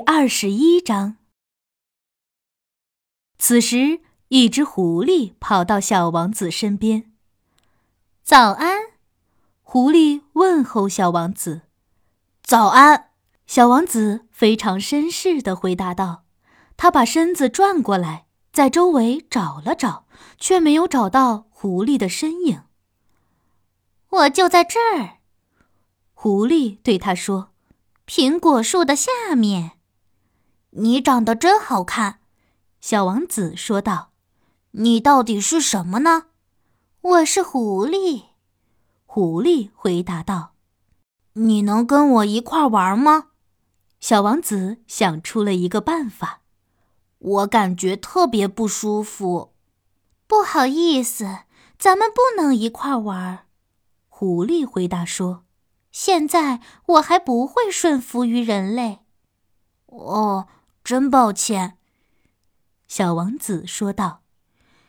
二十一章。此时，一只狐狸跑到小王子身边。“早安！”狐狸问候小王子。“早安！”小王子非常绅士的回答道。他把身子转过来，在周围找了找，却没有找到狐狸的身影。“我就在这儿。”狐狸对他说。苹果树的下面，你长得真好看，小王子说道。你到底是什么呢？我是狐狸，狐狸回答道。你能跟我一块玩吗？小王子想出了一个办法。我感觉特别不舒服。不好意思，咱们不能一块玩。狐狸回答说。现在我还不会顺服于人类。哦，真抱歉。”小王子说道。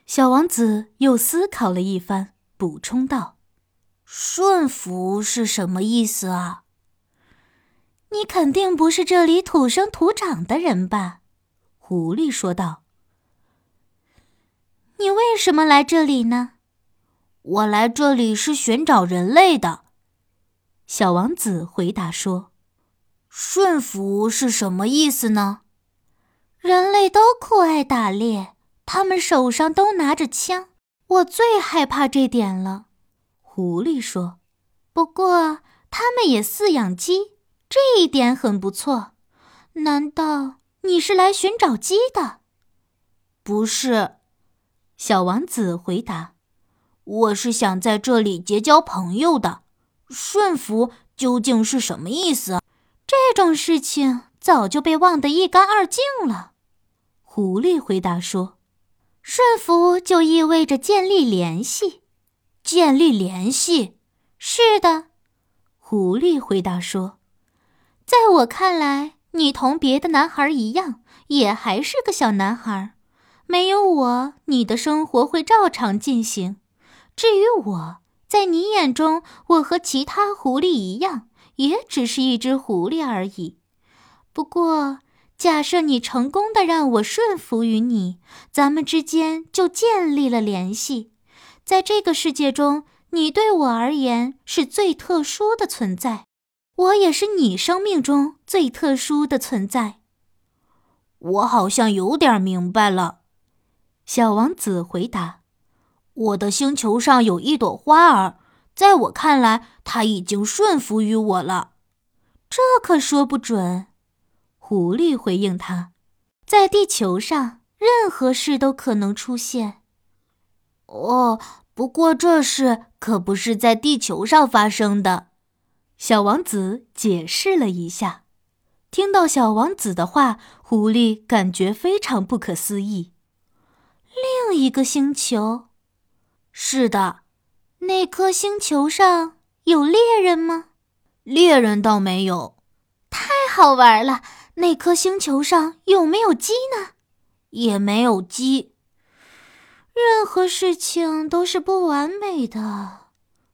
小王子又思考了一番，补充道：“顺服是什么意思啊？”你肯定不是这里土生土长的人吧？”狐狸说道。“你为什么来这里呢？”“我来这里是寻找人类的。”小王子回答说：“顺服是什么意思呢？人类都酷爱打猎，他们手上都拿着枪，我最害怕这点了。”狐狸说：“不过他们也饲养鸡，这一点很不错。难道你是来寻找鸡的？”“不是。”小王子回答，“我是想在这里结交朋友的。”顺服究竟是什么意思？这种事情早就被忘得一干二净了。狐狸回答说：“顺服就意味着建立联系。建立联系？是的。”狐狸回答说：“在我看来，你同别的男孩一样，也还是个小男孩。没有我，你的生活会照常进行。至于我……”在你眼中，我和其他狐狸一样，也只是一只狐狸而已。不过，假设你成功的让我顺服于你，咱们之间就建立了联系。在这个世界中，你对我而言是最特殊的存在，我也是你生命中最特殊的存在。我好像有点明白了，小王子回答。我的星球上有一朵花儿，在我看来，它已经顺服于我了。这可说不准。狐狸回应他：“在地球上，任何事都可能出现。”哦，不过这事可不是在地球上发生的。小王子解释了一下。听到小王子的话，狐狸感觉非常不可思议。另一个星球。是的，那颗星球上有猎人吗？猎人倒没有。太好玩了！那颗星球上有没有鸡呢？也没有鸡。任何事情都是不完美的，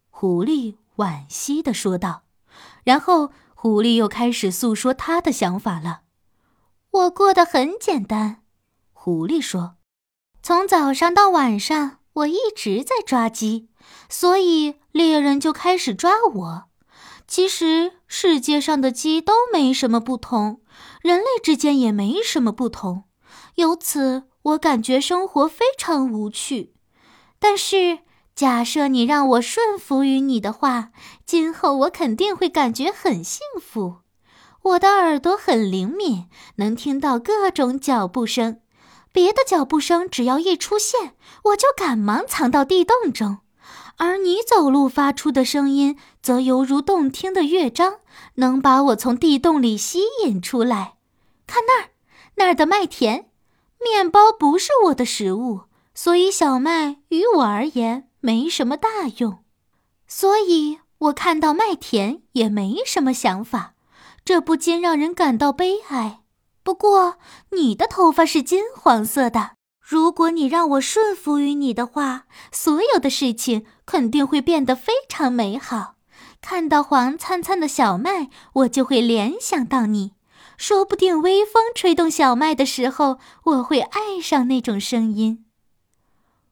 狐狸惋惜的说道。然后，狐狸又开始诉说他的想法了。我过得很简单，狐狸说，从早上到晚上。我一直在抓鸡，所以猎人就开始抓我。其实世界上的鸡都没什么不同，人类之间也没什么不同。由此，我感觉生活非常无趣。但是，假设你让我顺服于你的话，今后我肯定会感觉很幸福。我的耳朵很灵敏，能听到各种脚步声。别的脚步声只要一出现，我就赶忙藏到地洞中，而你走路发出的声音则犹如动听的乐章，能把我从地洞里吸引出来。看那儿，那儿的麦田，面包不是我的食物，所以小麦于我而言没什么大用，所以我看到麦田也没什么想法，这不禁让人感到悲哀。不过，你的头发是金黄色的。如果你让我顺服于你的话，所有的事情肯定会变得非常美好。看到黄灿灿的小麦，我就会联想到你。说不定微风吹动小麦的时候，我会爱上那种声音。”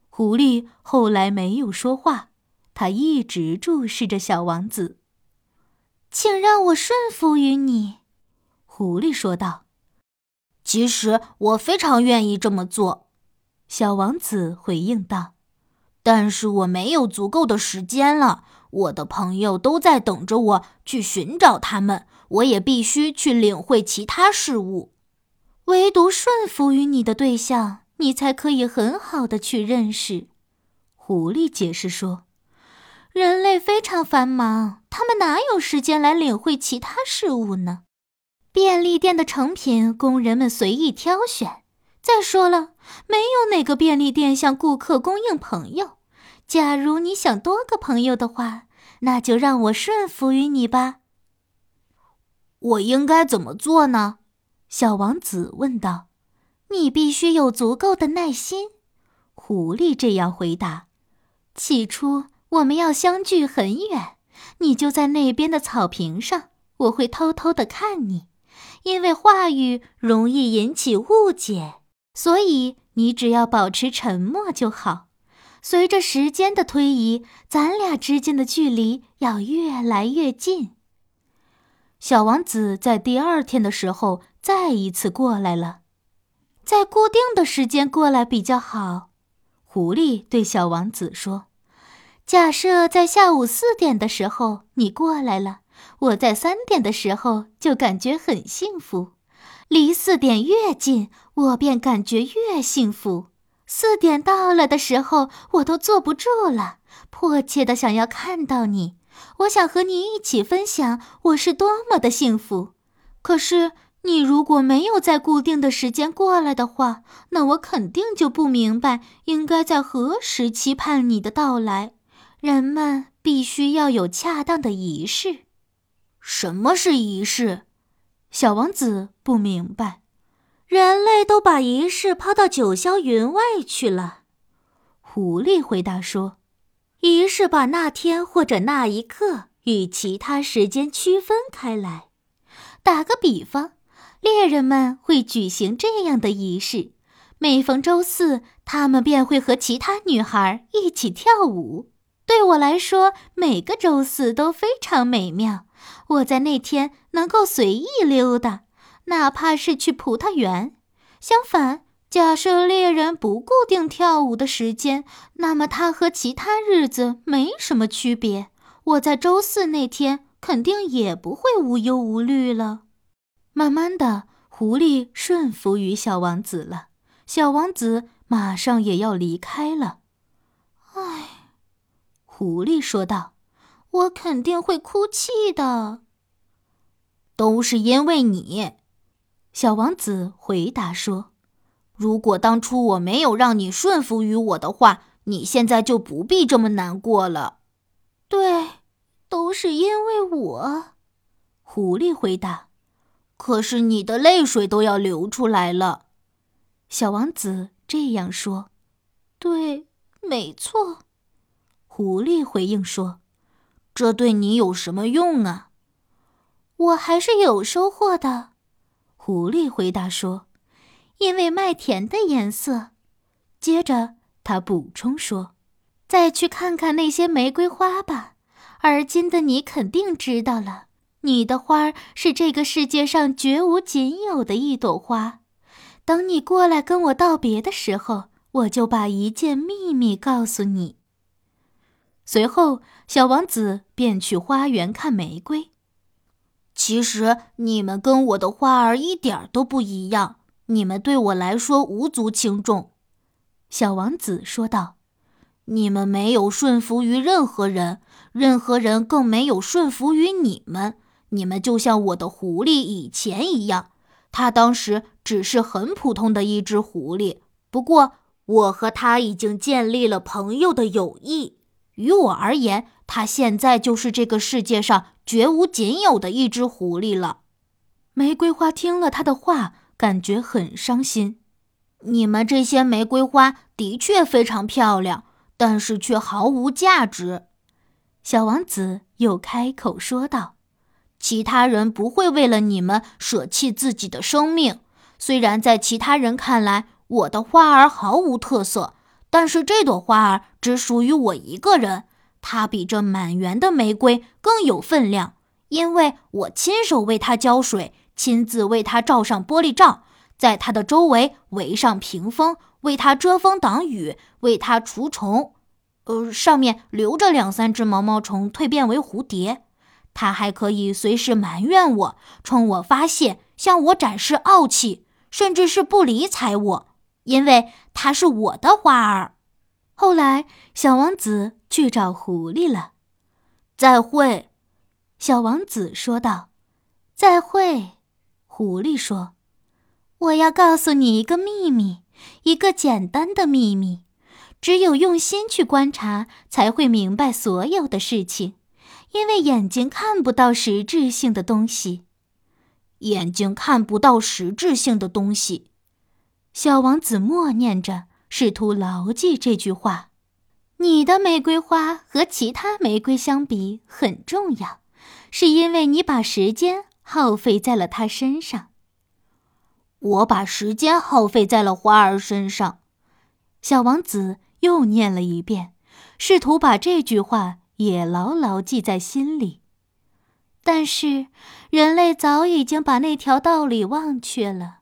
狐狸后来没有说话，它一直注视着小王子。“请让我顺服于你。”狐狸说道。“其实我非常愿意这么做。”小王子回应道。“但是我没有足够的时间了。我的朋友都在等着我去寻找他们，我也必须去领会其他事物。唯独顺服于你的对象。”你才可以很好的去认识，狐狸解释说：“人类非常繁忙，他们哪有时间来领会其他事物呢？便利店的成品供人们随意挑选。再说了，没有哪个便利店向顾客供应朋友。假如你想多个朋友的话，那就让我顺服于你吧。”我应该怎么做呢？小王子问道。你必须有足够的耐心，狐狸这样回答。起初我们要相距很远，你就在那边的草坪上，我会偷偷的看你，因为话语容易引起误解，所以你只要保持沉默就好。随着时间的推移，咱俩之间的距离要越来越近。小王子在第二天的时候再一次过来了。在固定的时间过来比较好，狐狸对小王子说：“假设在下午四点的时候你过来了，我在三点的时候就感觉很幸福。离四点越近，我便感觉越幸福。四点到了的时候，我都坐不住了，迫切的想要看到你。我想和你一起分享我是多么的幸福。可是。”你如果没有在固定的时间过来的话，那我肯定就不明白应该在何时期盼你的到来。人们必须要有恰当的仪式。什么是仪式？小王子不明白。人类都把仪式抛到九霄云外去了。狐狸回答说：“仪式把那天或者那一刻与其他时间区分开来。打个比方。”猎人们会举行这样的仪式：每逢周四，他们便会和其他女孩一起跳舞。对我来说，每个周四都非常美妙。我在那天能够随意溜达，哪怕是去葡萄园。相反，假设猎人不固定跳舞的时间，那么他和其他日子没什么区别。我在周四那天肯定也不会无忧无虑了。慢慢的，狐狸顺服于小王子了。小王子马上也要离开了。唉，狐狸说道：“我肯定会哭泣的。”都是因为你，小王子回答说：“如果当初我没有让你顺服于我的话，你现在就不必这么难过了。”对，都是因为我。”狐狸回答。可是你的泪水都要流出来了，小王子这样说。对，没错，狐狸回应说：“这对你有什么用啊？”我还是有收获的，狐狸回答说：“因为麦田的颜色。”接着他补充说：“再去看看那些玫瑰花吧，而今的你肯定知道了。”你的花是这个世界上绝无仅有的一朵花。等你过来跟我道别的时候，我就把一件秘密告诉你。随后，小王子便去花园看玫瑰。其实你们跟我的花儿一点都不一样，你们对我来说无足轻重。”小王子说道，“你们没有顺服于任何人，任何人更没有顺服于你们。”你们就像我的狐狸以前一样，它当时只是很普通的一只狐狸。不过，我和它已经建立了朋友的友谊。于我而言，它现在就是这个世界上绝无仅有的一只狐狸了。玫瑰花听了他的话，感觉很伤心。你们这些玫瑰花的确非常漂亮，但是却毫无价值。小王子又开口说道。其他人不会为了你们舍弃自己的生命。虽然在其他人看来，我的花儿毫无特色，但是这朵花儿只属于我一个人。它比这满园的玫瑰更有分量，因为我亲手为它浇水，亲自为它罩上玻璃罩，在它的周围围上屏风，为它遮风挡雨，为它除虫。呃，上面留着两三只毛毛虫蜕变为蝴蝶。它还可以随时埋怨我，冲我发泄，向我展示傲气，甚至是不理睬我，因为它是我的花儿。后来，小王子去找狐狸了。再会，小王子说道。再会，狐狸说。我要告诉你一个秘密，一个简单的秘密。只有用心去观察，才会明白所有的事情。因为眼睛看不到实质性的东西。眼睛看不到实质性的东西，小王子默念着。试图牢记这句话。你的玫瑰花和其他玫瑰相比很重要，是因为你把时间耗费在了它身上。我把时间耗费在了花儿身上。小王子又念了一遍，试图把这句话也牢牢记在心里。但是，人类早已经把那条道理忘却了。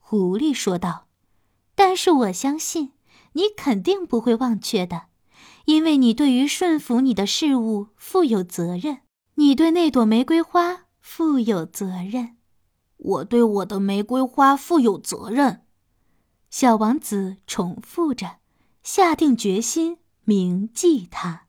狐狸说道。但是我相信，你肯定不会忘却的，因为你对于顺服你的事物负有责任。你对那朵玫瑰花负有责任。我对我的玫瑰花负有责任。小王子重复着，下定决心铭记它。